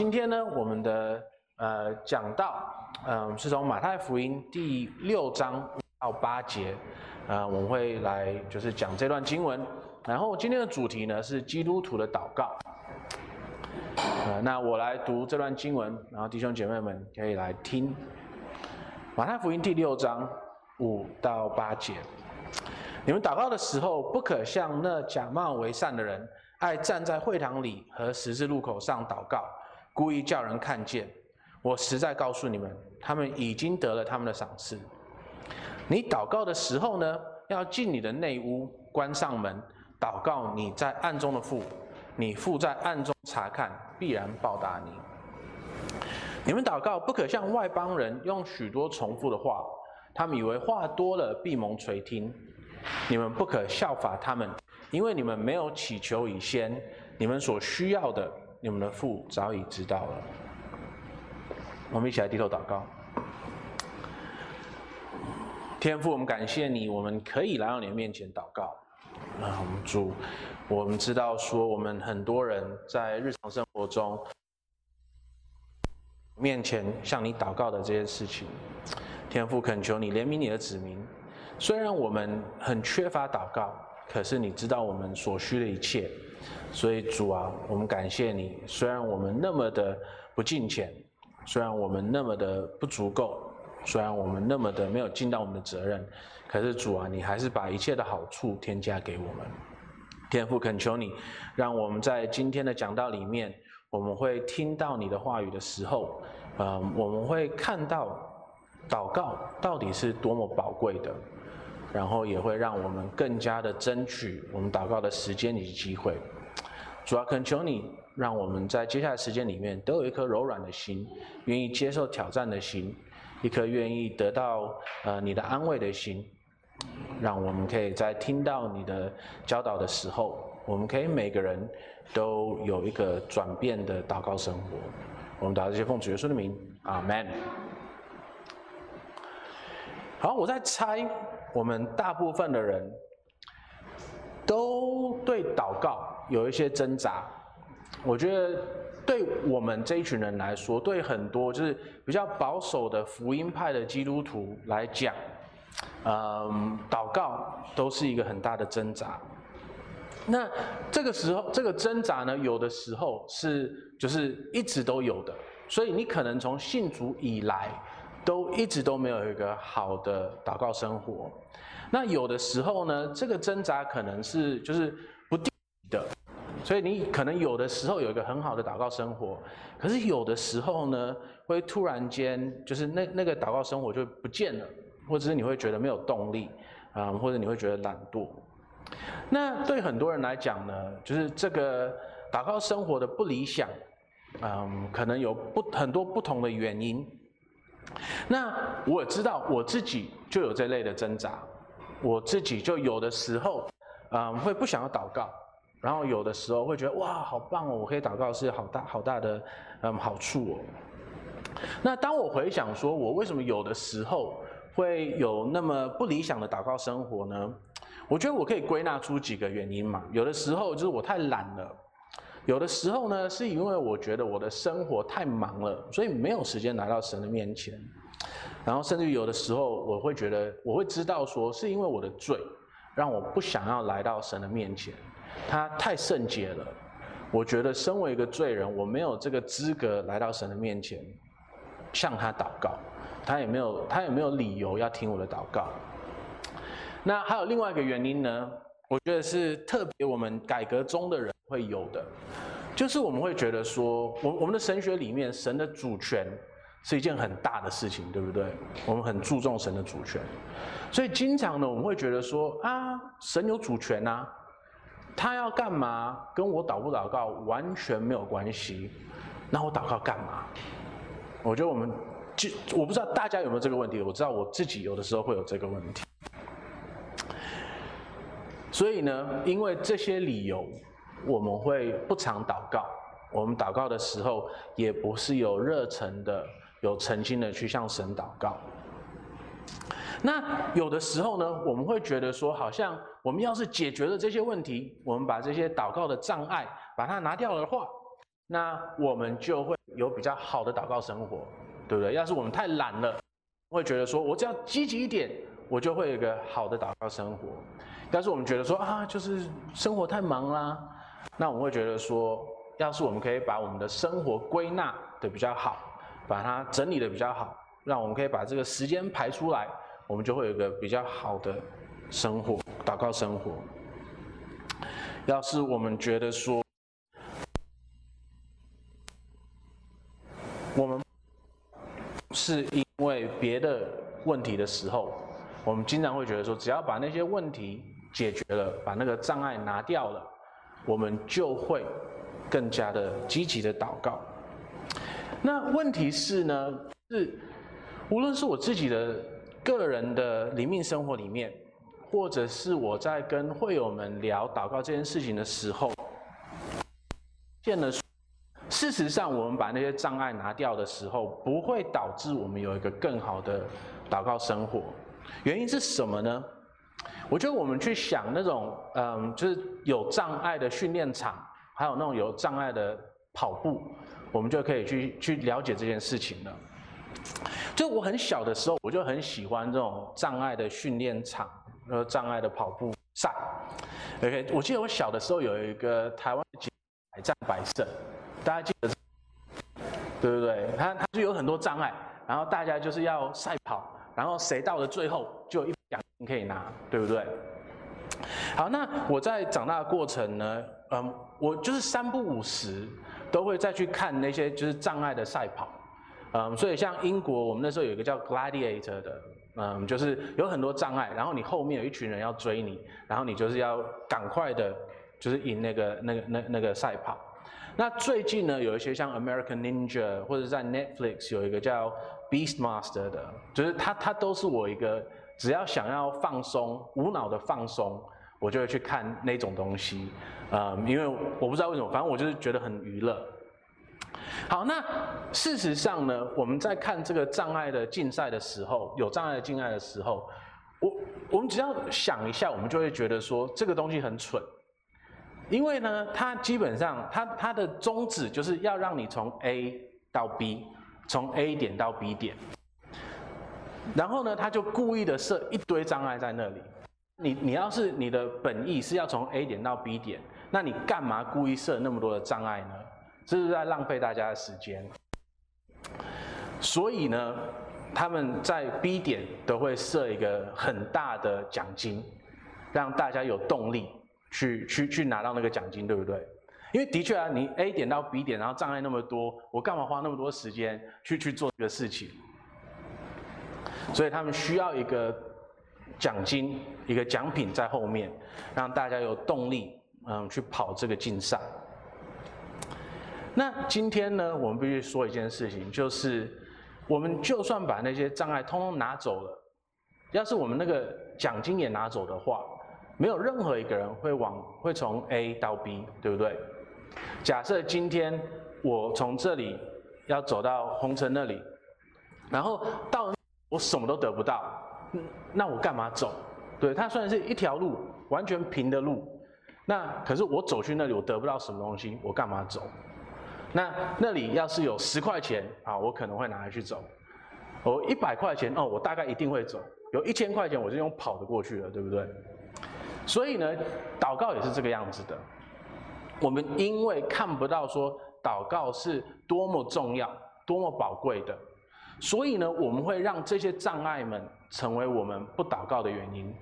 今天呢，我们的呃讲道，嗯、呃，是从马太福音第六章到八节，呃，我们会来就是讲这段经文。然后今天的主题呢是基督徒的祷告。呃，那我来读这段经文，然后弟兄姐妹们可以来听。马太福音第六章五到八节，你们祷告的时候，不可像那假冒为善的人，爱站在会堂里和十字路口上祷告。故意叫人看见，我实在告诉你们，他们已经得了他们的赏赐。你祷告的时候呢，要进你的内屋，关上门，祷告你在暗中的父，你父在暗中察看，必然报答你。你们祷告不可像外邦人用许多重复的话，他们以为话多了必蒙垂听。你们不可效法他们，因为你们没有祈求以先，你们所需要的。你们的父早已知道了。我们一起来低头祷告。天父，我们感谢你，我们可以来到你的面前祷告。啊，我们主，我们知道说，我们很多人在日常生活中面前向你祷告的这些事情，天父恳求你怜悯你的子民。虽然我们很缺乏祷告，可是你知道我们所需的一切。所以主啊，我们感谢你。虽然我们那么的不敬虔，虽然我们那么的不足够，虽然我们那么的没有尽到我们的责任，可是主啊，你还是把一切的好处添加给我们。天父恳求你，让我们在今天的讲道里面，我们会听到你的话语的时候，呃，我们会看到祷告到底是多么宝贵的，然后也会让我们更加的争取我们祷告的时间以及机会。主要恳求你，让我们在接下来时间里面都有一颗柔软的心，愿意接受挑战的心，一颗愿意得到呃你的安慰的心，让我们可以在听到你的教导的时候，我们可以每个人都有一个转变的祷告生活。我们祷这些奉主耶稣的名，阿门。好，我在猜，我们大部分的人都对祷告。有一些挣扎，我觉得对我们这一群人来说，对很多就是比较保守的福音派的基督徒来讲，嗯，祷告都是一个很大的挣扎。那这个时候，这个挣扎呢，有的时候是就是一直都有的，所以你可能从信主以来，都一直都没有一个好的祷告生活。那有的时候呢，这个挣扎可能是就是不定的。所以你可能有的时候有一个很好的祷告生活，可是有的时候呢，会突然间就是那那个祷告生活就不见了，或者是你会觉得没有动力，啊，或者你会觉得懒惰。那对很多人来讲呢，就是这个祷告生活的不理想，嗯，可能有不很多不同的原因。那我知道我自己就有这类的挣扎，我自己就有的时候，嗯，会不想要祷告。然后有的时候会觉得哇，好棒哦！我可以祷告是好大好大的嗯好处哦。那当我回想说，我为什么有的时候会有那么不理想的祷告生活呢？我觉得我可以归纳出几个原因嘛。有的时候就是我太懒了，有的时候呢是因为我觉得我的生活太忙了，所以没有时间来到神的面前。然后甚至于有的时候我会觉得，我会知道说是因为我的罪，让我不想要来到神的面前。他太圣洁了，我觉得身为一个罪人，我没有这个资格来到神的面前向他祷告，他也没有他也没有理由要听我的祷告。那还有另外一个原因呢？我觉得是特别我们改革中的人会有的，就是我们会觉得说，我我们的神学里面，神的主权是一件很大的事情，对不对？我们很注重神的主权，所以经常呢，我们会觉得说啊，神有主权啊。他要干嘛，跟我祷不祷告完全没有关系。那我祷告干嘛？我觉得我们就我不知道大家有没有这个问题，我知道我自己有的时候会有这个问题。所以呢，因为这些理由，我们会不常祷告。我们祷告的时候，也不是有热忱的、有诚心的去向神祷告。那有的时候呢，我们会觉得说，好像我们要是解决了这些问题，我们把这些祷告的障碍把它拿掉了的话，那我们就会有比较好的祷告生活，对不对？要是我们太懒了，会觉得说我只要积极一点，我就会有个好的祷告生活。要是我们觉得说啊，就是生活太忙啦，那我们会觉得说，要是我们可以把我们的生活归纳的比较好，把它整理的比较好，让我们可以把这个时间排出来，我们就会有一个比较好的生活，祷告生活。要是我们觉得说，我们是因为别的问题的时候，我们经常会觉得说，只要把那些问题解决了，把那个障碍拿掉了，我们就会更加的积极的祷告。那问题是呢，是无论是我自己的个人的灵命生活里面，或者是我在跟会友们聊祷告这件事情的时候，见了，事实上我们把那些障碍拿掉的时候，不会导致我们有一个更好的祷告生活。原因是什么呢？我觉得我们去想那种，嗯，就是有障碍的训练场，还有那种有障碍的跑步，我们就可以去去了解这件事情了。就我很小的时候，我就很喜欢这种障碍的训练场，和障碍的跑步赛。OK，我记得我小的时候有一个台湾的百战百胜，大家记得，对不对？它它就有很多障碍，然后大家就是要赛跑，然后谁到了最后就有一。奖金可以拿，对不对？好，那我在长大的过程呢，嗯，我就是三不五时都会再去看那些就是障碍的赛跑，嗯，所以像英国，我们那时候有一个叫 Gladiator 的，嗯，就是有很多障碍，然后你后面有一群人要追你，然后你就是要赶快的，就是赢那个那个那那个赛跑。那最近呢，有一些像 American Ninja 或者在 Netflix 有一个叫 Beastmaster 的，就是它它都是我一个。只要想要放松、无脑的放松，我就会去看那种东西，呃，因为我不知道为什么，反正我就是觉得很娱乐。好，那事实上呢，我们在看这个障碍的竞赛的时候，有障碍的竞赛的时候，我我们只要想一下，我们就会觉得说这个东西很蠢，因为呢，它基本上它它的宗旨就是要让你从 A 到 B，从 A 点到 B 点。然后呢，他就故意的设一堆障碍在那里。你你要是你的本意是要从 A 点到 B 点，那你干嘛故意设那么多的障碍呢？这是在浪费大家的时间。所以呢，他们在 B 点都会设一个很大的奖金，让大家有动力去去去拿到那个奖金，对不对？因为的确啊，你 A 点到 B 点，然后障碍那么多，我干嘛花那么多时间去去做这个事情？所以他们需要一个奖金，一个奖品在后面，让大家有动力，嗯，去跑这个竞赛。那今天呢，我们必须说一件事情，就是我们就算把那些障碍通通拿走了，要是我们那个奖金也拿走的话，没有任何一个人会往会从 A 到 B，对不对？假设今天我从这里要走到红尘那里，然后到。我什么都得不到，那我干嘛走？对，它虽然是一条路，完全平的路，那可是我走去那里，我得不到什么东西，我干嘛走？那那里要是有十块钱啊，我可能会拿来去走。我一百块钱哦，我大概一定会走。有一千块钱，我就用跑的过去了，对不对？所以呢，祷告也是这个样子的。我们因为看不到说祷告是多么重要、多么宝贵的。所以呢，我们会让这些障碍们成为我们不祷告的原因。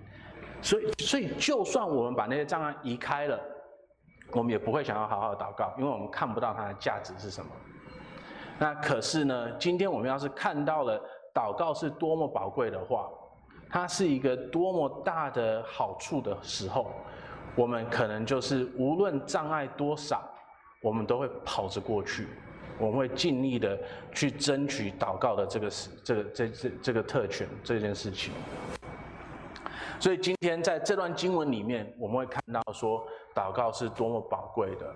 所以，所以就算我们把那些障碍移开了，我们也不会想要好好祷告，因为我们看不到它的价值是什么。那可是呢，今天我们要是看到了祷告是多么宝贵的话，它是一个多么大的好处的时候，我们可能就是无论障碍多少，我们都会跑着过去。我们会尽力的去争取祷告的这个事，这个这这这个特权这件事情。所以今天在这段经文里面，我们会看到说，祷告是多么宝贵的。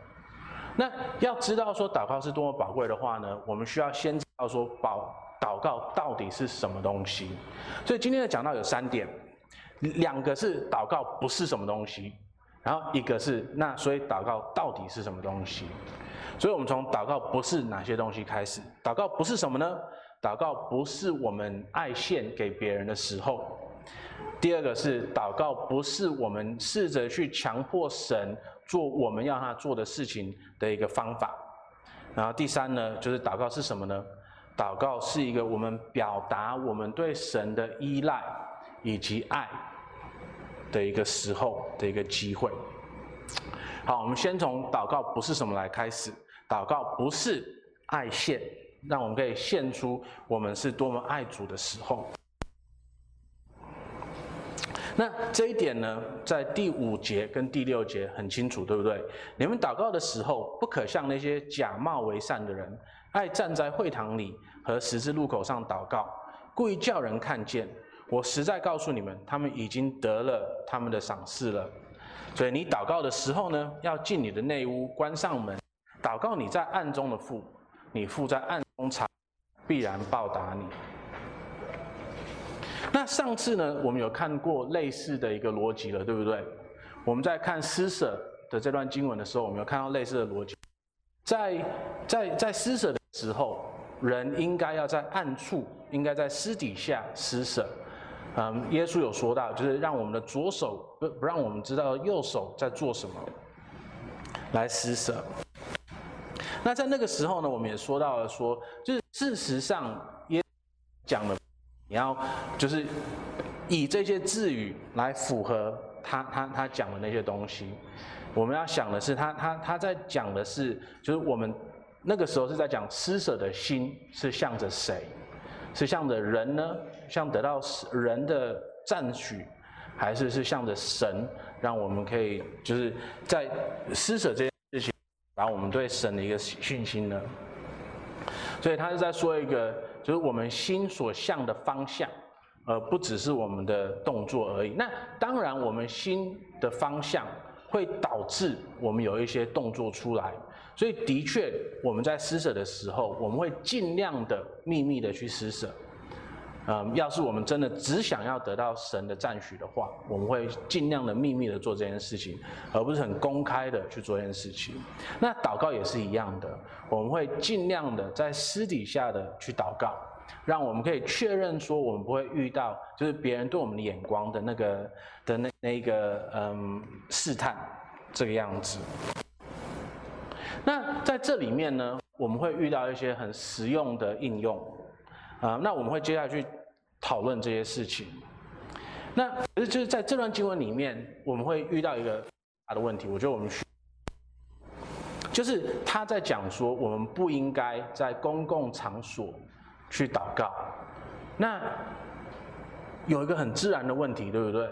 那要知道说祷告是多么宝贵的话呢，我们需要先知道说，宝祷告到底是什么东西。所以今天的讲到有三点，两个是祷告不是什么东西，然后一个是那所以祷告到底是什么东西。所以，我们从祷告不是哪些东西开始？祷告不是什么呢？祷告不是我们爱献给别人的时候。第二个是祷告不是我们试着去强迫神做我们要他做的事情的一个方法。然后第三呢，就是祷告是什么呢？祷告是一个我们表达我们对神的依赖以及爱的一个时候的一个机会。好，我们先从祷告不是什么来开始。祷告不是爱献，让我们可以献出我们是多么爱主的时候。那这一点呢，在第五节跟第六节很清楚，对不对？你们祷告的时候，不可像那些假冒为善的人，爱站在会堂里和十字路口上祷告，故意叫人看见。我实在告诉你们，他们已经得了他们的赏赐了。所以你祷告的时候呢，要进你的内屋，关上门，祷告你在暗中的父，你父在暗中察，必然报答你。那上次呢，我们有看过类似的一个逻辑了，对不对？我们在看施舍的这段经文的时候，我们有看到类似的逻辑。在在在施舍的时候，人应该要在暗处，应该在私底下施舍。嗯，耶稣有说到，就是让我们的左手不不让我们知道右手在做什么，来施舍。那在那个时候呢，我们也说到了说，就是事实上，耶稣讲了。你要就是以这些字语来符合他他他讲的那些东西。我们要想的是，他他他在讲的是，就是我们那个时候是在讲施舍的心是向着谁？是向着人呢？向得到人的赞许，还是是向着神，让我们可以就是在施舍这件事情，把我们对神的一个信心呢？所以他是在说一个。就是我们心所向的方向，而不只是我们的动作而已。那当然，我们心的方向会导致我们有一些动作出来。所以，的确，我们在施舍的时候，我们会尽量的秘密的去施舍。嗯，要是我们真的只想要得到神的赞许的话，我们会尽量的秘密的做这件事情，而不是很公开的去做这件事情。那祷告也是一样的，我们会尽量的在私底下的去祷告，让我们可以确认说，我们不会遇到就是别人对我们的眼光的那个的那那个嗯试探这个样子。那在这里面呢，我们会遇到一些很实用的应用。啊，那我们会接下去讨论这些事情。那可是就是在这段经文里面，我们会遇到一个大的问题。我觉得我们需，就是他在讲说，我们不应该在公共场所去祷告。那有一个很自然的问题，对不对？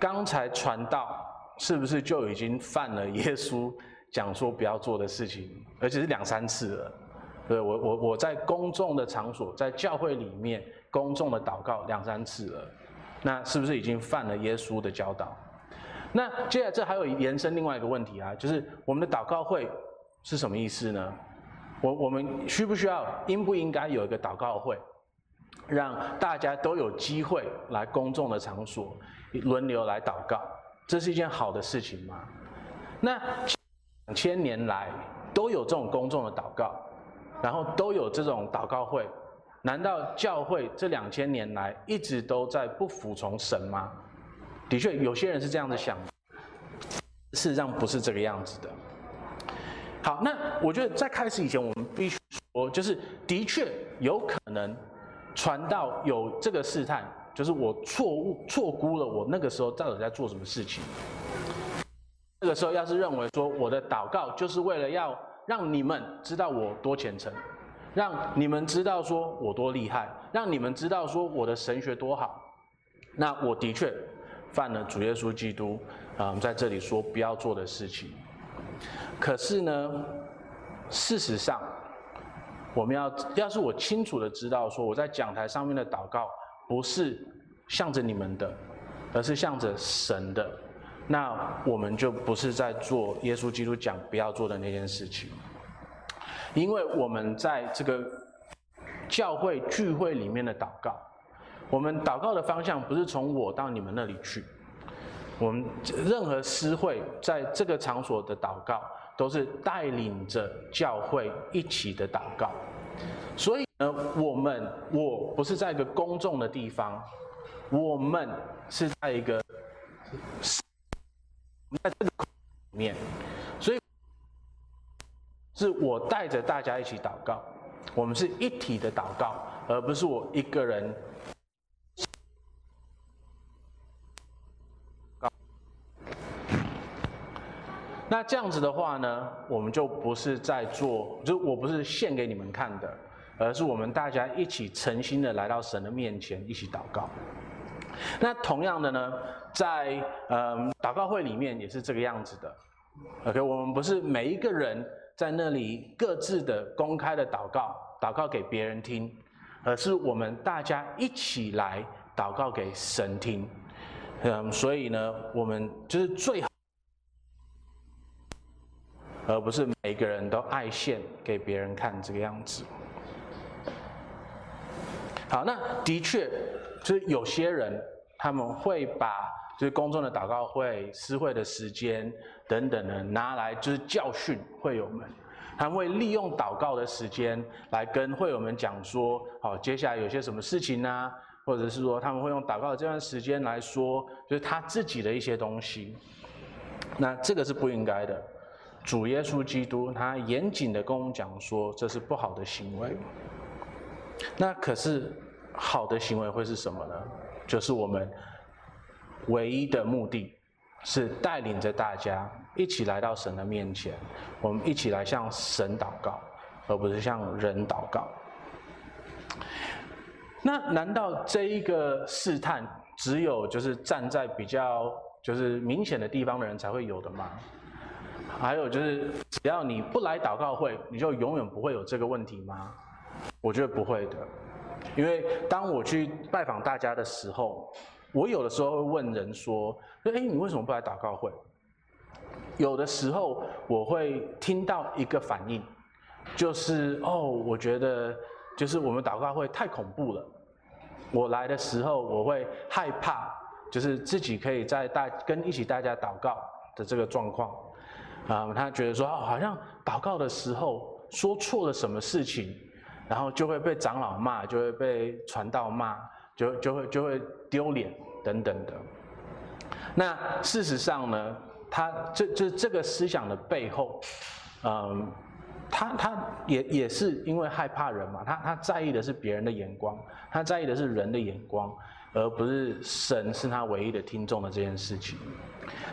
刚才传道是不是就已经犯了耶稣讲说不要做的事情，而且是两三次了？对，我我我在公众的场所，在教会里面公众的祷告两三次了，那是不是已经犯了耶稣的教导？那接下来这还有延伸另外一个问题啊，就是我们的祷告会是什么意思呢？我我们需不需要应不应该有一个祷告会，让大家都有机会来公众的场所轮流来祷告？这是一件好的事情吗？那两千年来都有这种公众的祷告。然后都有这种祷告会，难道教会这两千年来一直都在不服从神吗？的确，有些人是这样子想的，事实上不是这个样子的。好，那我觉得在开始以前，我们必须说，就是的确有可能传道有这个试探，就是我错误错估了我那个时候到底在做什么事情。那个时候要是认为说我的祷告就是为了要。让你们知道我多虔诚，让你们知道说我多厉害，让你们知道说我的神学多好。那我的确犯了主耶稣基督啊，在这里说不要做的事情。可是呢，事实上，我们要要是我清楚的知道说我在讲台上面的祷告不是向着你们的，而是向着神的。那我们就不是在做耶稣基督讲不要做的那件事情，因为我们在这个教会聚会里面的祷告，我们祷告的方向不是从我到你们那里去，我们任何私会在这个场所的祷告都是带领着教会一起的祷告。所以呢，我们我不是在一个公众的地方，我们是在一个在这个里面，所以是我带着大家一起祷告，我们是一体的祷告，而不是我一个人。那这样子的话呢，我们就不是在做，就我不是献给你们看的。而是我们大家一起诚心的来到神的面前，一起祷告。那同样的呢，在嗯祷告会里面也是这个样子的。OK，我们不是每一个人在那里各自的公开的祷告，祷告给别人听，而是我们大家一起来祷告给神听。嗯，所以呢，我们就是最好，而不是每个人都爱献给别人看这个样子。好，那的确，就是有些人他们会把就是公众的祷告会、私会的时间等等的拿来就是教训会友们，他会利用祷告的时间来跟会友们讲说，好，接下来有些什么事情啊，或者是说他们会用祷告的这段时间来说，就是他自己的一些东西。那这个是不应该的，主耶稣基督他严谨的跟我们讲说，这是不好的行为。那可是好的行为会是什么呢？就是我们唯一的目的，是带领着大家一起来到神的面前，我们一起来向神祷告，而不是向人祷告。那难道这一个试探只有就是站在比较就是明显的地方的人才会有的吗？还有就是只要你不来祷告会，你就永远不会有这个问题吗？我觉得不会的，因为当我去拜访大家的时候，我有的时候会问人说：“哎，你为什么不来祷告会？”有的时候我会听到一个反应，就是：“哦，我觉得就是我们祷告会太恐怖了。我来的时候我会害怕，就是自己可以在大跟一起大家祷告的这个状况。啊，他觉得说，哦，好像祷告的时候说错了什么事情。”然后就会被长老骂，就会被传道骂，就就会就会丢脸等等的。那事实上呢，他这这这个思想的背后，嗯，他他也也是因为害怕人嘛，他他在意的是别人的眼光，他在意的是人的眼光，而不是神是他唯一的听众的这件事情。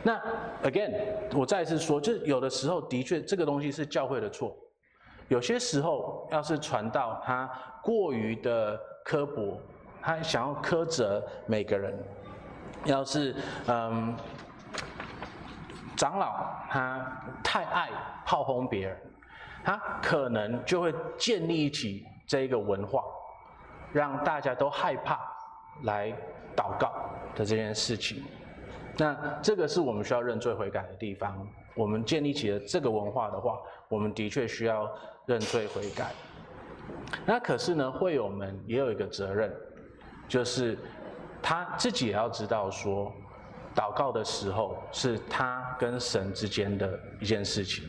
那 again，我再一次说，就有的时候的确这个东西是教会的错。有些时候，要是传道他过于的刻薄，他想要苛责每个人；要是嗯，长老他太爱炮轰别人，他可能就会建立起这个文化，让大家都害怕来祷告的这件事情。那这个是我们需要认罪悔改的地方。我们建立起了这个文化的话，我们的确需要。认罪悔改，那可是呢，会友们也有一个责任，就是他自己也要知道说，祷告的时候是他跟神之间的一件事情，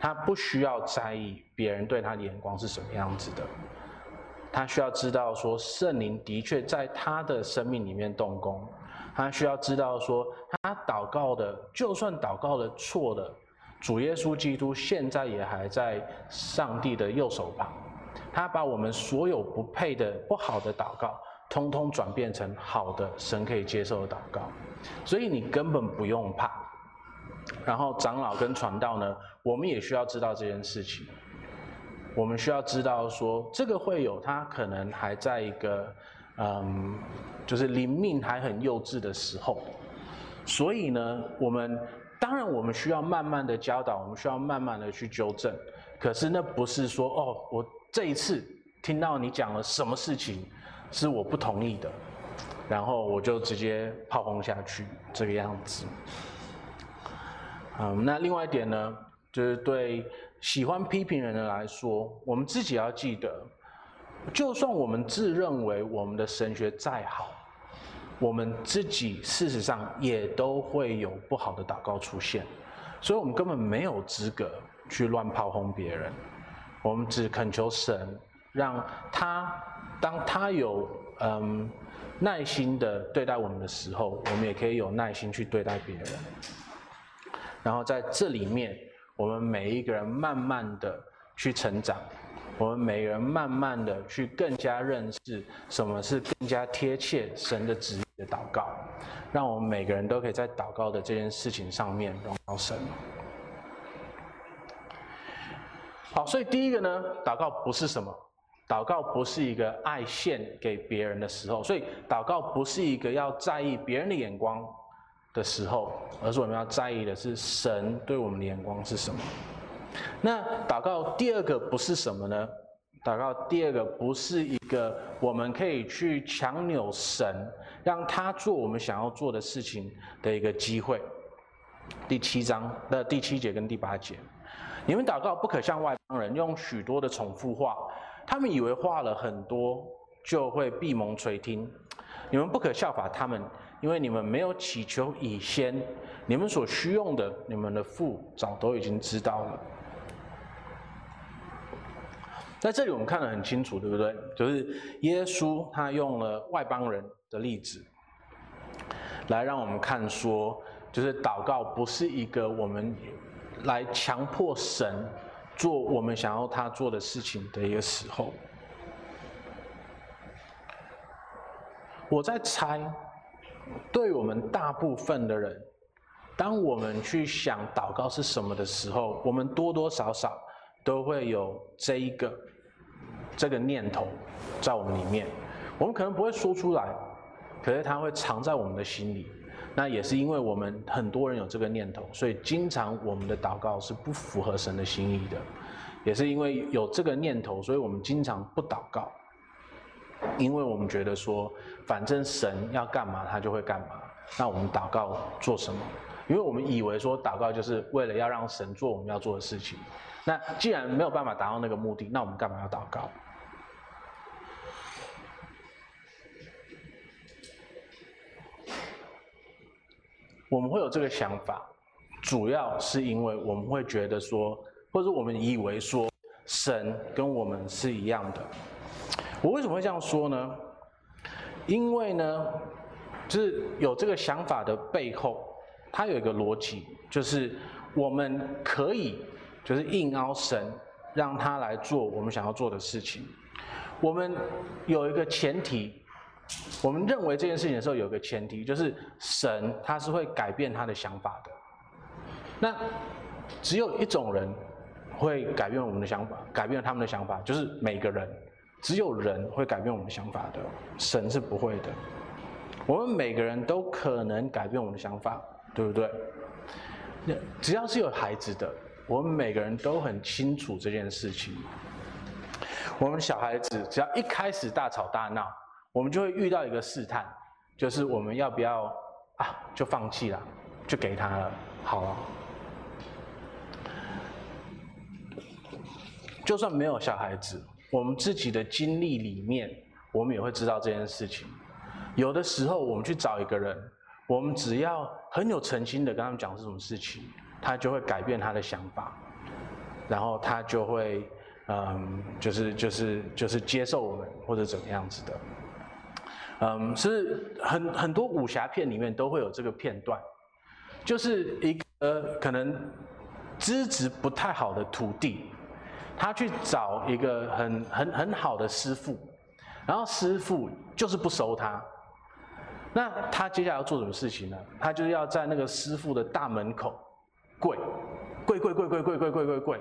他不需要在意别人对他的眼光是什么样子的，他需要知道说，圣灵的确在他的生命里面动工，他需要知道说，他祷告的，就算祷告的错了。主耶稣基督现在也还在上帝的右手旁，他把我们所有不配的、不好的祷告，通通转变成好的、神可以接受的祷告，所以你根本不用怕。然后长老跟传道呢，我们也需要知道这件事情，我们需要知道说，这个会有他可能还在一个，嗯，就是灵命还很幼稚的时候，所以呢，我们。当然，我们需要慢慢的教导，我们需要慢慢的去纠正。可是那不是说哦，我这一次听到你讲了什么事情是我不同意的，然后我就直接炮轰下去这个样子。嗯，那另外一点呢，就是对喜欢批评人的来说，我们自己要记得，就算我们自认为我们的神学再好。我们自己事实上也都会有不好的祷告出现，所以我们根本没有资格去乱炮轰别人，我们只恳求神，让他当他有嗯耐心的对待我们的时候，我们也可以有耐心去对待别人。然后在这里面，我们每一个人慢慢的去成长，我们每个人慢慢的去更加认识什么是更加贴切神的旨意的祷告，让我们每个人都可以在祷告的这件事情上面荣耀神。好，所以第一个呢，祷告不是什么？祷告不是一个爱献给别人的时候，所以祷告不是一个要在意别人的眼光的时候，而是我们要在意的是神对我们的眼光是什么。那祷告第二个不是什么呢？祷告第二个不是一个我们可以去强扭神，让他做我们想要做的事情的一个机会。第七章的第七节跟第八节，你们祷告不可像外邦人用许多的重复话，他们以为话了很多就会闭蒙垂听。你们不可效法他们。因为你们没有祈求以先，你们所需用的，你们的父早都已经知道了。在这里我们看得很清楚，对不对？就是耶稣他用了外邦人的例子，来让我们看说，就是祷告不是一个我们来强迫神做我们想要他做的事情的一个时候。我在猜。对我们大部分的人，当我们去想祷告是什么的时候，我们多多少少都会有这一个这个念头在我们里面。我们可能不会说出来，可是它会藏在我们的心里。那也是因为我们很多人有这个念头，所以经常我们的祷告是不符合神的心意的。也是因为有这个念头，所以我们经常不祷告。因为我们觉得说，反正神要干嘛，他就会干嘛。那我们祷告做什么？因为我们以为说祷告就是为了要让神做我们要做的事情。那既然没有办法达到那个目的，那我们干嘛要祷告？我们会有这个想法，主要是因为我们会觉得说，或者我们以为说，神跟我们是一样的。我为什么会这样说呢？因为呢，就是有这个想法的背后，它有一个逻辑，就是我们可以就是硬凹神，让他来做我们想要做的事情。我们有一个前提，我们认为这件事情的时候有个前提，就是神他是会改变他的想法的。那只有一种人会改变我们的想法，改变他们的想法，就是每个人。只有人会改变我们的想法的，神是不会的。我们每个人都可能改变我们的想法，对不对？那只要是有孩子的，我们每个人都很清楚这件事情。我们小孩子只要一开始大吵大闹，我们就会遇到一个试探，就是我们要不要啊，就放弃了，就给他了，好了。就算没有小孩子。我们自己的经历里面，我们也会知道这件事情。有的时候，我们去找一个人，我们只要很有诚心的跟他们讲这种事情，他就会改变他的想法，然后他就会，嗯，就是就是就是接受我们或者怎么样子的。嗯，是很很多武侠片里面都会有这个片段，就是一个可能资质不太好的徒弟。他去找一个很很很好的师傅，然后师傅就是不收他。那他接下来要做什么事情呢？他就要在那个师傅的大门口，跪跪跪跪跪跪跪跪跪，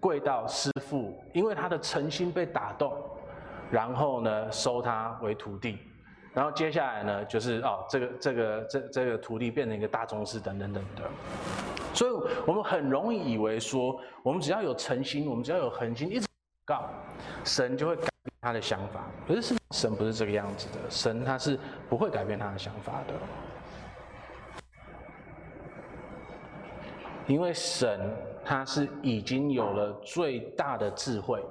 跪到师傅因为他的诚心被打动，然后呢收他为徒弟。然后接下来呢就是哦这个这个这这个徒弟变成一个大宗师等等等等。所以，我们很容易以为说，我们只要有诚心，我们只要有恒心，一直告，神就会改变他的想法。可是，神不是这个样子的，神他是不会改变他的想法的，因为神他是已经有了最大的智慧，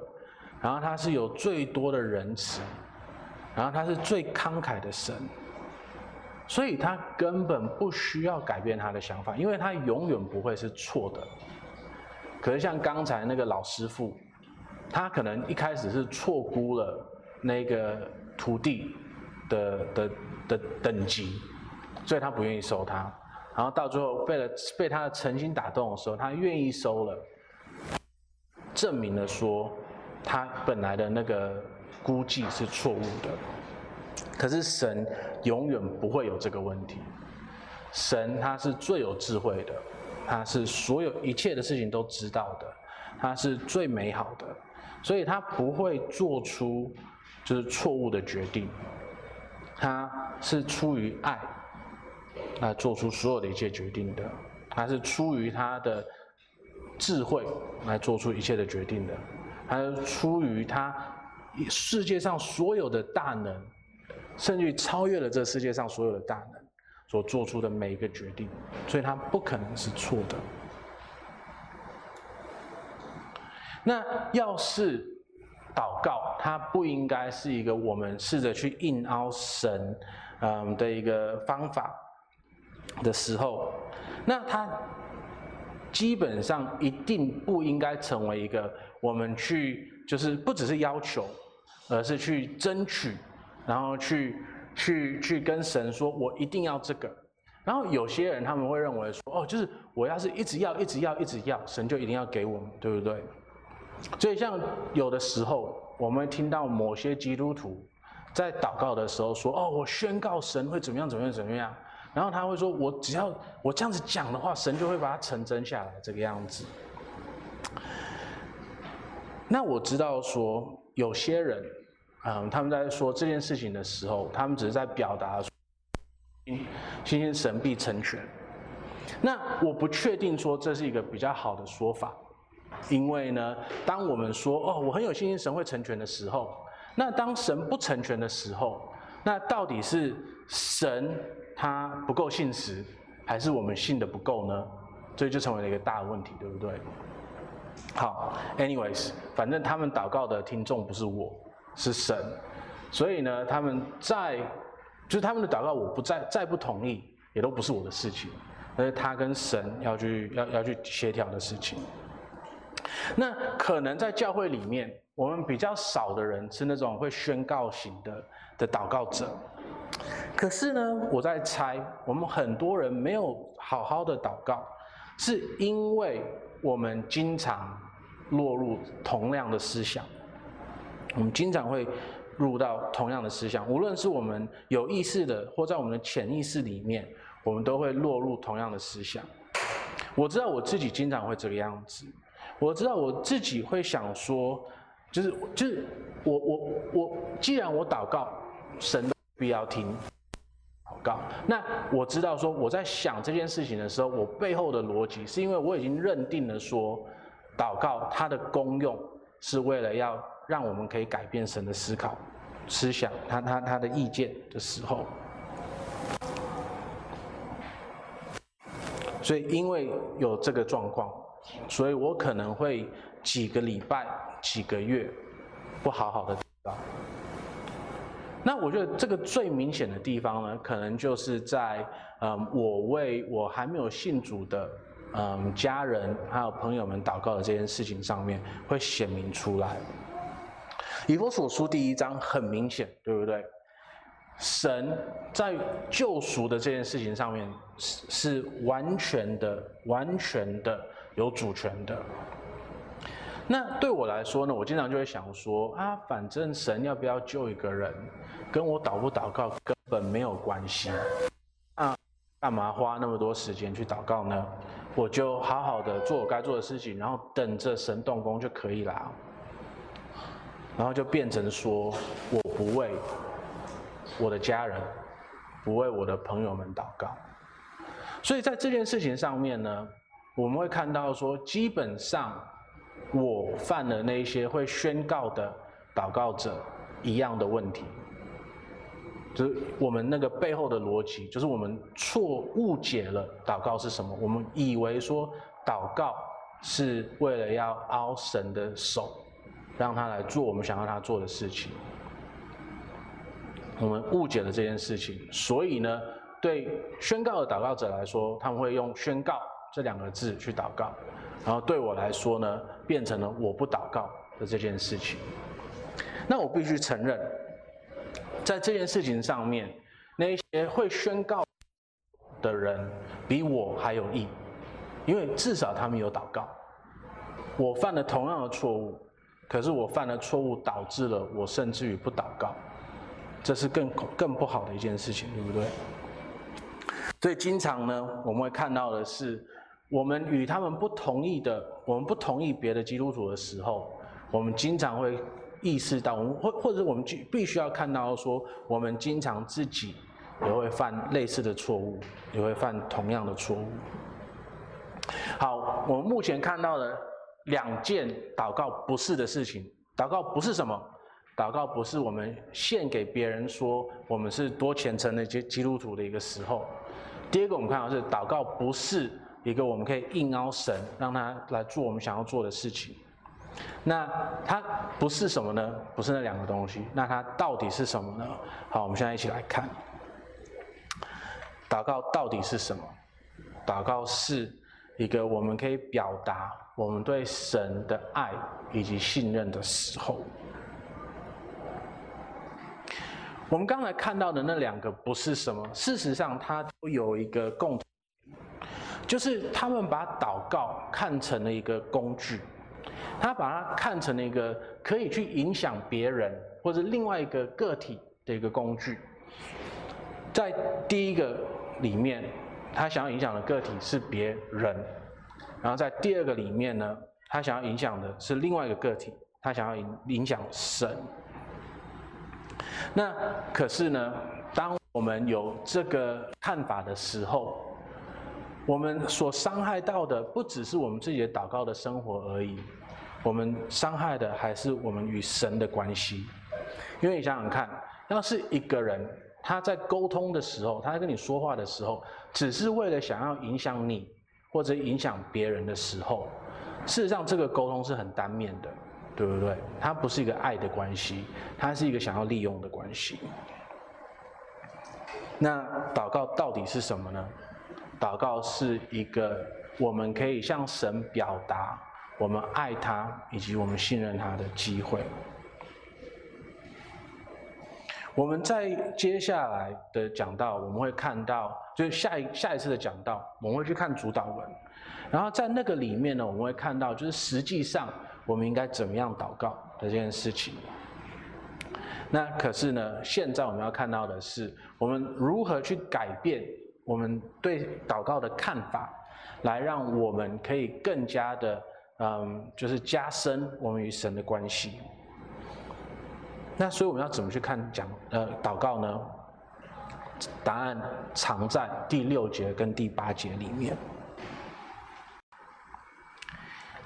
然后他是有最多的仁慈，然后他是最慷慨的神。所以他根本不需要改变他的想法，因为他永远不会是错的。可是像刚才那个老师傅，他可能一开始是错估了那个徒弟的的的等级，所以他不愿意收他。然后到最后被了被他的诚心打动的时候，他愿意收了，证明了说他本来的那个估计是错误的。可是神永远不会有这个问题，神他是最有智慧的。他是所有一切的事情都知道的，他是最美好的，所以他不会做出就是错误的决定，他是出于爱来做出所有的一切决定的，他是出于他的智慧来做出一切的决定的，他是出于他世界上所有的大能，甚至超越了这世界上所有的大能。所做出的每一个决定，所以它不可能是错的。那要是祷告，它不应该是一个我们试着去硬凹神，嗯的一个方法的时候，那它基本上一定不应该成为一个我们去就是不只是要求，而是去争取，然后去。去去跟神说，我一定要这个。然后有些人他们会认为说，哦，就是我要是一直要，一直要，一直要，神就一定要给我们，对不对？所以像有的时候，我们听到某些基督徒在祷告的时候说，哦，我宣告神会怎么样，怎么样，怎么样。然后他会说，我只要我这样子讲的话，神就会把它成真下来，这个样子。那我知道说有些人。嗯，他们在说这件事情的时候，他们只是在表达说，信心神必成全。那我不确定说这是一个比较好的说法，因为呢，当我们说哦，我很有信心神会成全的时候，那当神不成全的时候，那到底是神他不够信实，还是我们信的不够呢？所以就成为了一个大问题，对不对？好，anyways，反正他们祷告的听众不是我。是神，所以呢，他们在就是他们的祷告，我不再再不同意，也都不是我的事情，而是他跟神要去要要去协调的事情。那可能在教会里面，我们比较少的人是那种会宣告型的的祷告者。可是呢，我在猜，我们很多人没有好好的祷告，是因为我们经常落入同样的思想。我们经常会入到同样的思想，无论是我们有意识的，或在我们的潜意识里面，我们都会落入同样的思想。我知道我自己经常会这个样子，我知道我自己会想说，就是就是我我我，既然我祷告，神都必要听告。那我知道说我在想这件事情的时候，我背后的逻辑是因为我已经认定了说，祷告它的功用是为了要。让我们可以改变神的思考、思想，他他他的意见的时候，所以因为有这个状况，所以我可能会几个礼拜、几个月不好好的祷告。那我觉得这个最明显的地方呢，可能就是在嗯，我为我还没有信主的嗯家人还有朋友们祷告的这件事情上面，会显明出来。以弗所书第一章很明显，对不对？神在救赎的这件事情上面是是完全的、完全的有主权的。那对我来说呢，我经常就会想说啊，反正神要不要救一个人，跟我祷不祷告根本没有关系。啊，干嘛花那么多时间去祷告呢？我就好好的做我该做的事情，然后等着神动工就可以啦。然后就变成说，我不为我的家人，不为我的朋友们祷告。所以在这件事情上面呢，我们会看到说，基本上我犯了那些会宣告的祷告者一样的问题，就是我们那个背后的逻辑，就是我们错误解了祷告是什么。我们以为说祷告是为了要凹神的手。让他来做我们想要他做的事情，我们误解了这件事情，所以呢，对宣告的祷告者来说，他们会用宣告这两个字去祷告，然后对我来说呢，变成了我不祷告的这件事情。那我必须承认，在这件事情上面，那些会宣告的人比我还有义，因为至少他们有祷告。我犯了同样的错误，可是我犯了错误导致了我甚至于不祷告，这是更更不好的一件事情，对不对？所以经常呢，我们会看到的是，我们与他们不同意的，我们不同意别的基督徒的时候，我们经常会意识到，我们或或者我们必须要看到说，我们经常自己也会犯类似的错误，也会犯同样的错误。好，我们目前看到的两件祷告不是的事情，祷告不是什么？祷告不是我们献给别人说我们是多虔诚的基基督徒的一个时候。第二个，我们看到是祷告不是一个我们可以硬凹神，让他来做我们想要做的事情。那它不是什么呢？不是那两个东西。那它到底是什么呢？好，我们现在一起来看，祷告到底是什么？祷告是一个我们可以表达我们对神的爱以及信任的时候。我们刚才看到的那两个不是什么，事实上它都有一个共同，就是他们把祷告看成了一个工具，他把它看成了一个可以去影响别人或者另外一个个体的一个工具。在第一个里面，他想要影响的个体是别人，然后在第二个里面呢，他想要影响的是另外一个个体，他想要影影响神。那可是呢，当我们有这个看法的时候，我们所伤害到的不只是我们自己的祷告的生活而已，我们伤害的还是我们与神的关系。因为你想想看，要是一个人他在沟通的时候，他在跟你说话的时候，只是为了想要影响你或者影响别人的时候，事实上这个沟通是很单面的。对不对？它不是一个爱的关系，它是一个想要利用的关系。那祷告到底是什么呢？祷告是一个我们可以向神表达我们爱他以及我们信任他的机会。我们在接下来的讲道，我们会看到，就是下一下一次的讲道，我们会去看主祷文，然后在那个里面呢，我们会看到，就是实际上。我们应该怎么样祷告的这件事情？那可是呢，现在我们要看到的是，我们如何去改变我们对祷告的看法，来让我们可以更加的，嗯，就是加深我们与神的关系。那所以我们要怎么去看讲呃祷告呢？答案藏在第六节跟第八节里面。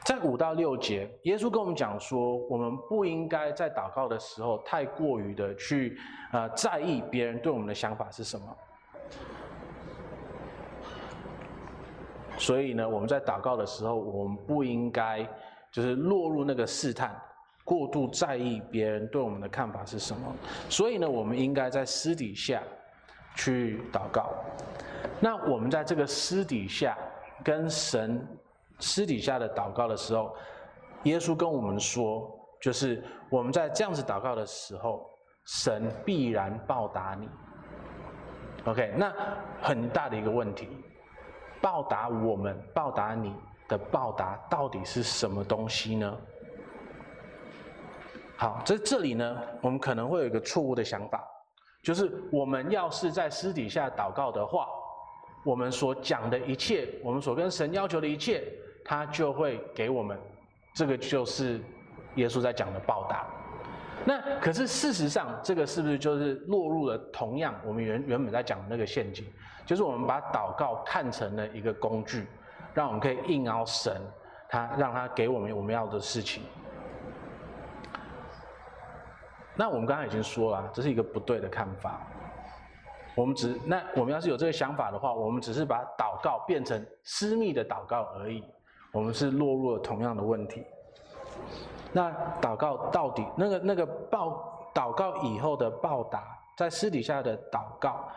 在五到六节，耶稣跟我们讲说，我们不应该在祷告的时候太过于的去呃在意别人对我们的想法是什么。所以呢，我们在祷告的时候，我们不应该就是落入那个试探，过度在意别人对我们的看法是什么。所以呢，我们应该在私底下去祷告。那我们在这个私底下跟神。私底下的祷告的时候，耶稣跟我们说，就是我们在这样子祷告的时候，神必然报答你。OK，那很大的一个问题，报答我们，报答你的报答到底是什么东西呢？好，在这里呢，我们可能会有一个错误的想法，就是我们要是在私底下祷告的话，我们所讲的一切，我们所跟神要求的一切。他就会给我们，这个就是耶稣在讲的报答。那可是事实上，这个是不是就是落入了同样我们原原本在讲的那个陷阱？就是我们把祷告看成了一个工具，让我们可以硬凹神，他让他给我们我们要的事情。那我们刚才已经说了，这是一个不对的看法。我们只那我们要是有这个想法的话，我们只是把祷告变成私密的祷告而已。我们是落入了同样的问题。那祷告到底那个那个报祷告以后的报答，在私底下的祷告，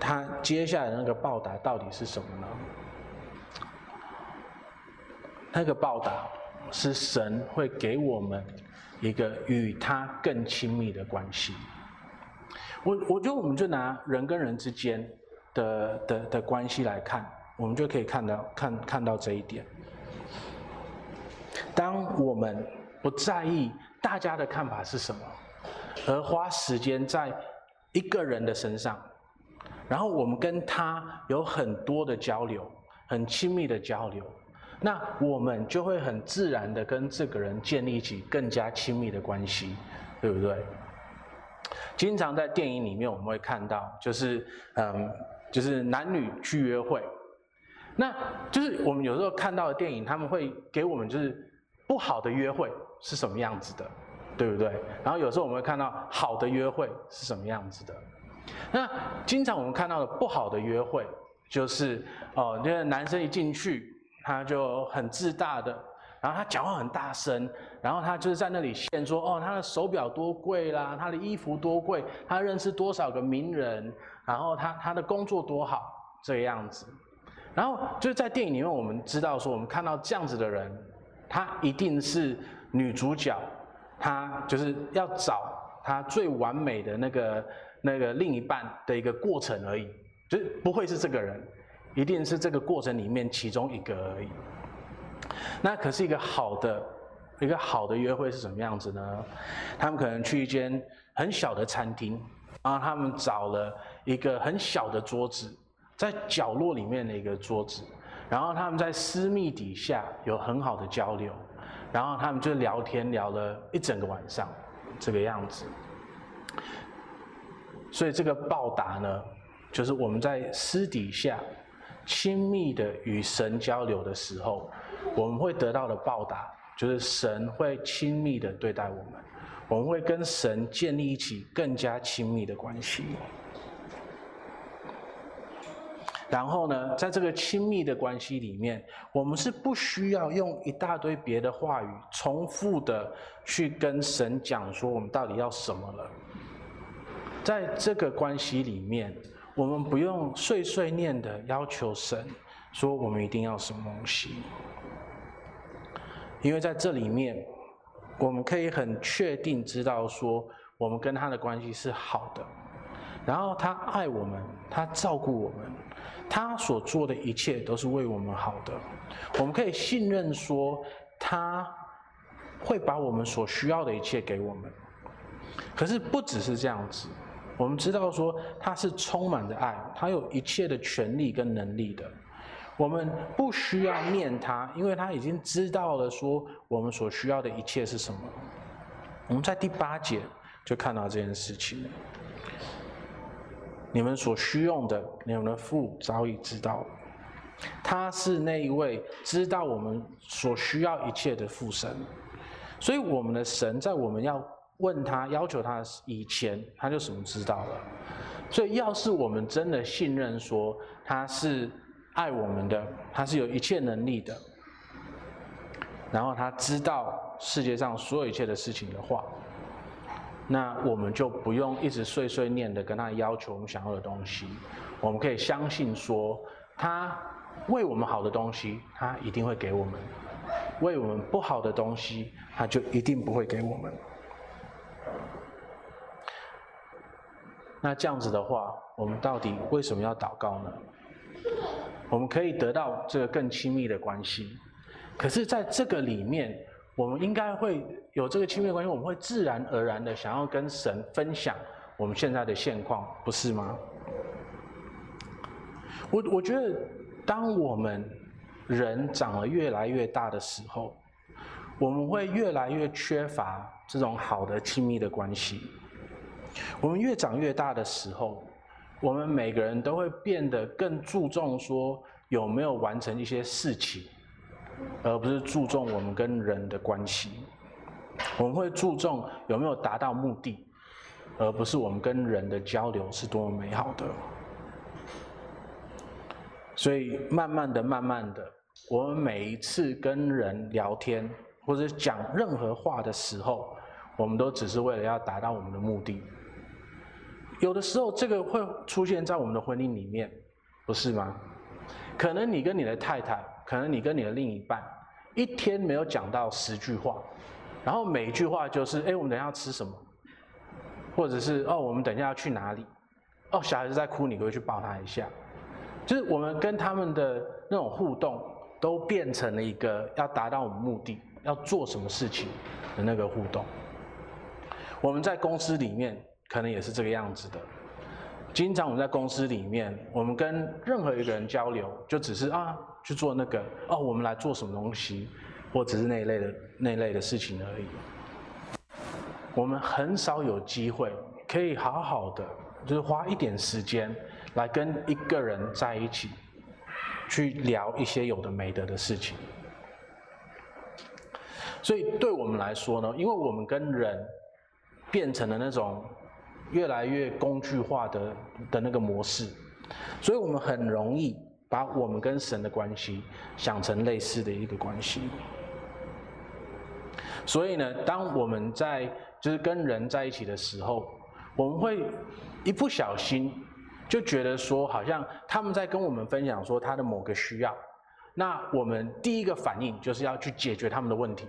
他接下来的那个报答到底是什么呢？那个报答是神会给我们一个与他更亲密的关系。我我觉得我们就拿人跟人之间的的的关系来看，我们就可以看到看看到这一点。当我们不在意大家的看法是什么，而花时间在一个人的身上，然后我们跟他有很多的交流，很亲密的交流，那我们就会很自然的跟这个人建立起更加亲密的关系，对不对？经常在电影里面我们会看到，就是嗯，就是男女去约会，那就是我们有时候看到的电影，他们会给我们就是不好的约会。是什么样子的，对不对？然后有时候我们会看到好的约会是什么样子的。那经常我们看到的不好的约会，就是哦，那个男生一进去，他就很自大的，然后他讲话很大声，然后他就是在那里现说哦，他的手表多贵啦，他的衣服多贵，他认识多少个名人，然后他他的工作多好这个样子，然后就是在电影里面我们知道说，我们看到这样子的人，他一定是女主角，她就是要找她最完美的那个。那个另一半的一个过程而已，就是不会是这个人，一定是这个过程里面其中一个而已。那可是一个好的，一个好的约会是什么样子呢？他们可能去一间很小的餐厅，然后他们找了一个很小的桌子，在角落里面的一个桌子，然后他们在私密底下有很好的交流，然后他们就聊天聊了一整个晚上，这个样子。所以这个报答呢，就是我们在私底下亲密的与神交流的时候，我们会得到的报答，就是神会亲密的对待我们，我们会跟神建立一起更加亲密的关系。然后呢，在这个亲密的关系里面，我们是不需要用一大堆别的话语，重复的去跟神讲说我们到底要什么了。在这个关系里面，我们不用碎碎念的要求神说我们一定要什么东西，因为在这里面，我们可以很确定知道说我们跟他的关系是好的，然后他爱我们，他照顾我们，他所做的一切都是为我们好的，我们可以信任说他会把我们所需要的一切给我们。可是不只是这样子。我们知道说他是充满着爱，他有一切的权利跟能力的。我们不需要念他，因为他已经知道了说我们所需要的一切是什么。我们在第八节就看到这件事情。你们所需用的，你们的父早已知道。他是那一位知道我们所需要一切的父神，所以我们的神在我们要。问他要求他以前，他就什么知道了。所以，要是我们真的信任说他是爱我们的，他是有一切能力的，然后他知道世界上所有一切的事情的话，那我们就不用一直碎碎念的跟他要求我们想要的东西。我们可以相信说，他为我们好的东西，他一定会给我们；为我们不好的东西，他就一定不会给我们。那这样子的话，我们到底为什么要祷告呢？我们可以得到这个更亲密的关系，可是在这个里面，我们应该会有这个亲密关系，我们会自然而然的想要跟神分享我们现在的现况，不是吗？我我觉得，当我们人长得越来越大的时候，我们会越来越缺乏这种好的亲密的关系。我们越长越大的时候，我们每个人都会变得更注重说有没有完成一些事情，而不是注重我们跟人的关系。我们会注重有没有达到目的，而不是我们跟人的交流是多么美好的。所以，慢慢的、慢慢的，我们每一次跟人聊天或者讲任何话的时候，我们都只是为了要达到我们的目的。有的时候，这个会出现在我们的婚姻里面，不是吗？可能你跟你的太太，可能你跟你的另一半，一天没有讲到十句话，然后每一句话就是：哎，我们等一下要吃什么？或者是哦，我们等一下要去哪里？哦，小孩子在哭，你可以去抱他一下？就是我们跟他们的那种互动，都变成了一个要达到我们目的、要做什么事情的那个互动。我们在公司里面可能也是这个样子的。经常我们在公司里面，我们跟任何一个人交流，就只是啊去做那个哦，我们来做什么东西，或者是那一类的那一类的事情而已。我们很少有机会可以好好的，就是花一点时间来跟一个人在一起，去聊一些有的没的的事情。所以对我们来说呢，因为我们跟人变成了那种越来越工具化的的那个模式，所以我们很容易把我们跟神的关系想成类似的一个关系。所以呢，当我们在就是跟人在一起的时候，我们会一不小心就觉得说，好像他们在跟我们分享说他的某个需要，那我们第一个反应就是要去解决他们的问题，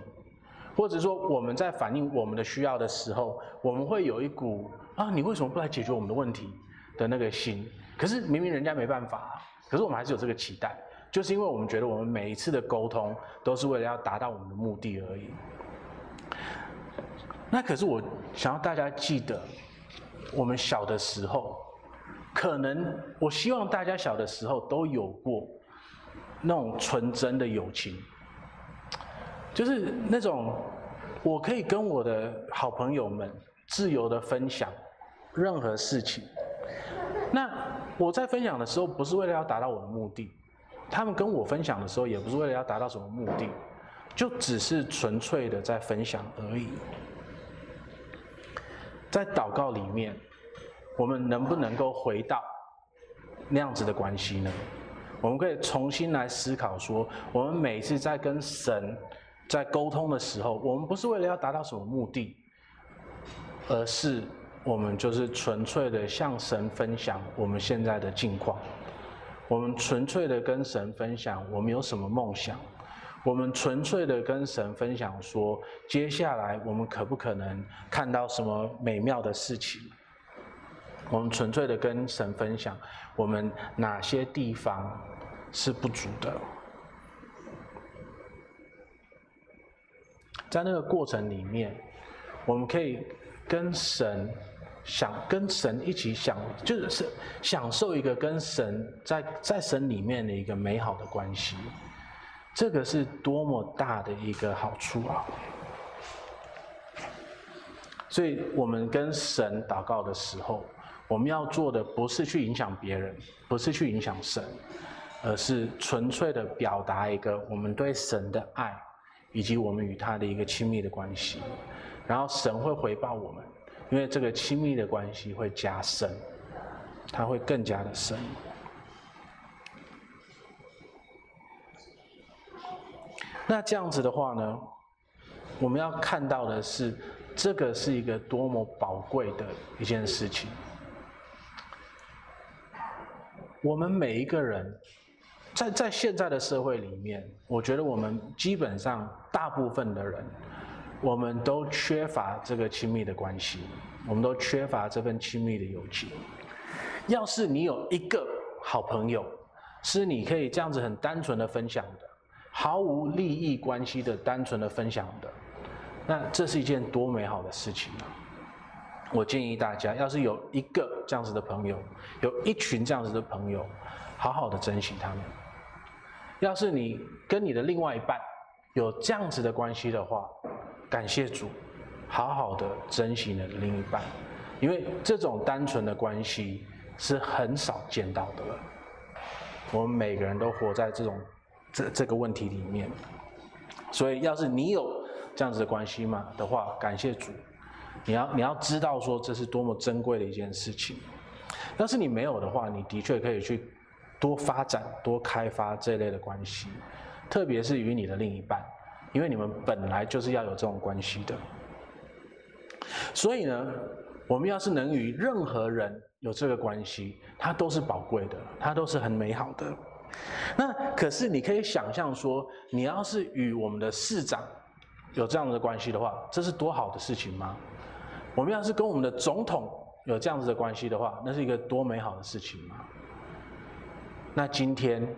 或者说我们在反映我们的需要的时候，我们会有一股啊，你为什么不来解决我们的问题的那个心？可是明明人家没办法，可是我们还是有这个期待，就是因为我们觉得我们每一次的沟通都是为了要达到我们的目的而已。那可是我想要大家记得，我们小的时候，可能我希望大家小的时候都有过那种纯真的友情，就是那种我可以跟我的好朋友们自由的分享任何事情。那我在分享的时候，不是为了要达到我的目的，他们跟我分享的时候，也不是为了要达到什么目的，就只是纯粹的在分享而已。在祷告里面，我们能不能够回到那样子的关系呢？我们可以重新来思考说，我们每次在跟神在沟通的时候，我们不是为了要达到什么目的，而是我们就是纯粹的向神分享我们现在的境况，我们纯粹的跟神分享我们有什么梦想。我们纯粹的跟神分享说，接下来我们可不可能看到什么美妙的事情？我们纯粹的跟神分享，我们哪些地方是不足的？在那个过程里面，我们可以跟神想，跟神一起享，就是享受一个跟神在在神里面的一个美好的关系。这个是多么大的一个好处啊！所以，我们跟神祷告的时候，我们要做的不是去影响别人，不是去影响神，而是纯粹的表达一个我们对神的爱，以及我们与他的一个亲密的关系。然后，神会回报我们，因为这个亲密的关系会加深，它会更加的深。那这样子的话呢，我们要看到的是，这个是一个多么宝贵的一件事情。我们每一个人，在在现在的社会里面，我觉得我们基本上大部分的人，我们都缺乏这个亲密的关系，我们都缺乏这份亲密的友情。要是你有一个好朋友，是你可以这样子很单纯的分享的。毫无利益关系的、单纯的分享的，那这是一件多美好的事情啊！我建议大家，要是有一个这样子的朋友，有一群这样子的朋友，好好的珍惜他们。要是你跟你的另外一半有这样子的关系的话，感谢主，好好的珍惜你的另一半，因为这种单纯的关系是很少见到的了。我们每个人都活在这种。这这个问题里面，所以要是你有这样子的关系嘛的话，感谢主，你要你要知道说这是多么珍贵的一件事情。要是你没有的话，你的确可以去多发展、多开发这类的关系，特别是与你的另一半，因为你们本来就是要有这种关系的。所以呢，我们要是能与任何人有这个关系，它都是宝贵的，它都是很美好的。那可是你可以想象说，你要是与我们的市长有这样子的关系的话，这是多好的事情吗？我们要是跟我们的总统有这样子的关系的话，那是一个多美好的事情吗？那今天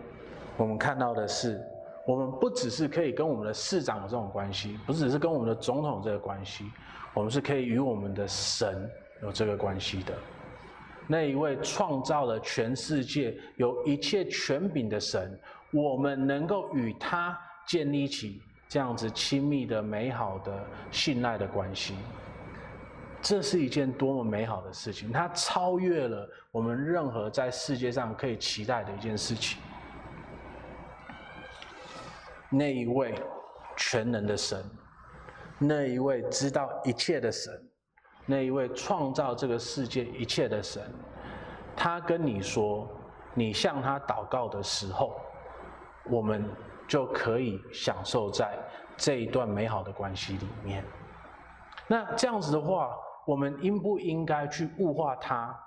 我们看到的是，我们不只是可以跟我们的市长有这种关系，不只是跟我们的总统这个关系，我们是可以与我们的神有这个关系的。那一位创造了全世界、有一切权柄的神，我们能够与他建立起这样子亲密的、美好的、信赖的关系，这是一件多么美好的事情！它超越了我们任何在世界上可以期待的一件事情。那一位全能的神，那一位知道一切的神。那一位创造这个世界一切的神，他跟你说，你向他祷告的时候，我们就可以享受在这一段美好的关系里面。那这样子的话，我们应不应该去物化他，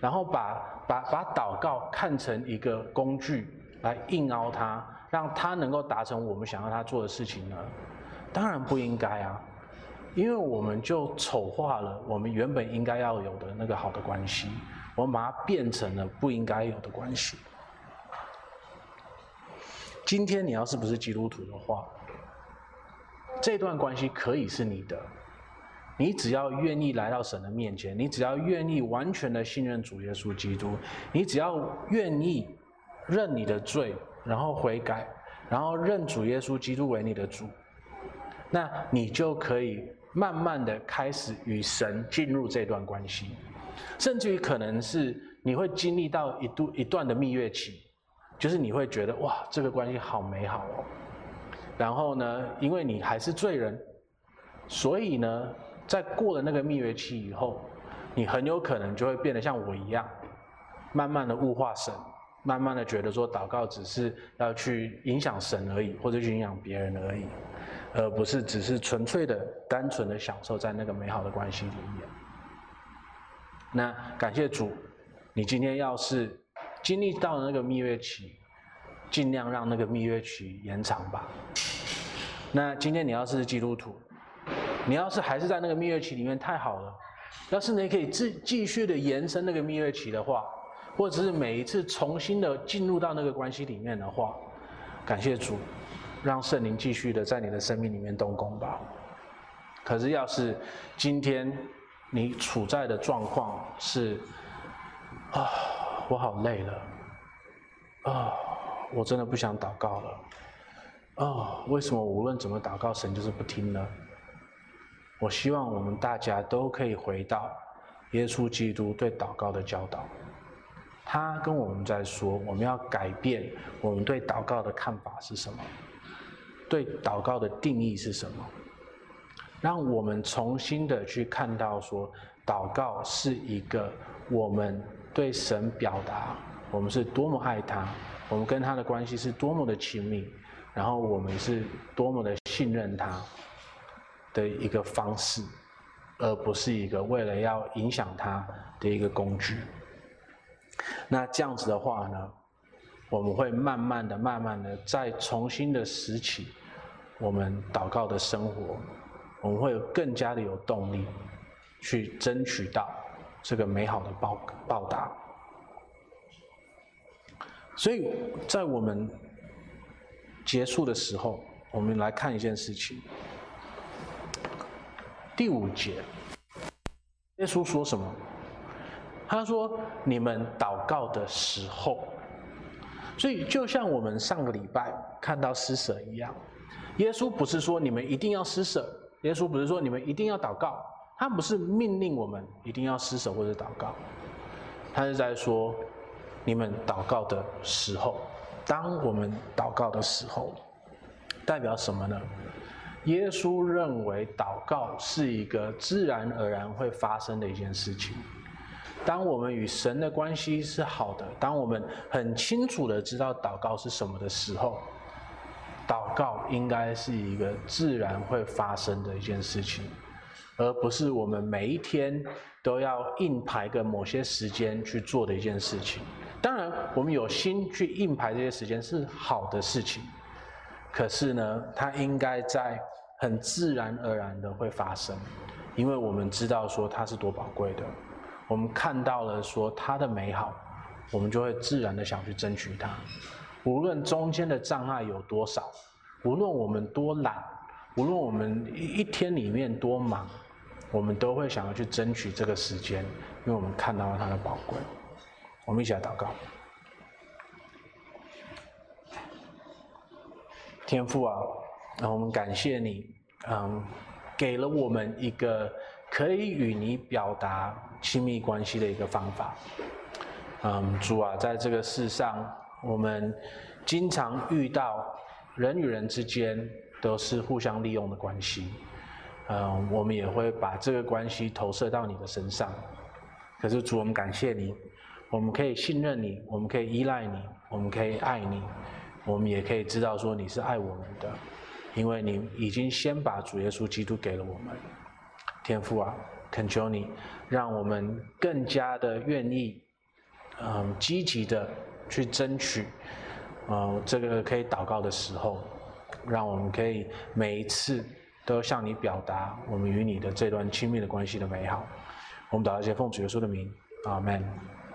然后把把把祷告看成一个工具来硬凹他，让他能够达成我们想要他做的事情呢？当然不应该啊。因为我们就丑化了我们原本应该要有的那个好的关系，我们把它变成了不应该有的关系。今天你要是不是基督徒的话，这段关系可以是你的，你只要愿意来到神的面前，你只要愿意完全的信任主耶稣基督，你只要愿意认你的罪，然后悔改，然后认主耶稣基督为你的主，那你就可以。慢慢的开始与神进入这段关系，甚至于可能是你会经历到一度一段的蜜月期，就是你会觉得哇，这个关系好美好哦。然后呢，因为你还是罪人，所以呢，在过了那个蜜月期以后，你很有可能就会变得像我一样，慢慢的物化神，慢慢的觉得说祷告只是要去影响神而已，或者去影响别人而已。而不是只是纯粹的、单纯的享受在那个美好的关系里面。那感谢主，你今天要是经历到了那个蜜月期，尽量让那个蜜月期延长吧。那今天你要是基督徒，你要是还是在那个蜜月期里面，太好了。要是你可以继继续的延伸那个蜜月期的话，或者是每一次重新的进入到那个关系里面的话，感谢主。让圣灵继续的在你的生命里面动工吧。可是，要是今天你处在的状况是啊，我好累了啊，我真的不想祷告了啊，为什么无论怎么祷告，神就是不听呢？我希望我们大家都可以回到耶稣基督对祷告的教导。他跟我们在说，我们要改变我们对祷告的看法是什么。对祷告的定义是什么？让我们重新的去看到说，祷告是一个我们对神表达我们是多么爱他，我们跟他的关系是多么的亲密，然后我们是多么的信任他的一个方式，而不是一个为了要影响他的一个工具。那这样子的话呢，我们会慢慢的、慢慢的再重新的拾起。我们祷告的生活，我们会有更加的有动力，去争取到这个美好的报报答。所以在我们结束的时候，我们来看一件事情。第五节，耶稣说什么？他说：“你们祷告的时候。”所以就像我们上个礼拜看到施舍一样。耶稣不是说你们一定要施舍，耶稣不是说你们一定要祷告，他不是命令我们一定要施舍或者祷告，他是在说你们祷告的时候，当我们祷告的时候，代表什么呢？耶稣认为祷告是一个自然而然会发生的一件事情。当我们与神的关系是好的，当我们很清楚的知道祷告是什么的时候。祷告应该是一个自然会发生的一件事情，而不是我们每一天都要硬排个某些时间去做的一件事情。当然，我们有心去硬排这些时间是好的事情，可是呢，它应该在很自然而然的会发生，因为我们知道说它是多宝贵的，我们看到了说它的美好，我们就会自然的想去争取它，无论中间的障碍有多少，无论我们多懒，无论我们一天里面多忙，我们都会想要去争取这个时间，因为我们看到了它的宝贵。我们一起来祷告。天父啊，那我们感谢你，嗯，给了我们一个可以与你表达亲密关系的一个方法。嗯，主啊，在这个世上，我们经常遇到人与人之间都是互相利用的关系。嗯，我们也会把这个关系投射到你的身上。可是主，我们感谢你。我们可以信任你，我们可以依赖你，我们可以爱你，我们也可以知道说你是爱我们的，因为你已经先把主耶稣基督给了我们。天父啊，恳求你，让我们更加的愿意，嗯，积极的去争取，嗯，这个可以祷告的时候，让我们可以每一次都向你表达我们与你的这段亲密的关系的美好。我们祷告，谢奉主耶稣的名，阿门。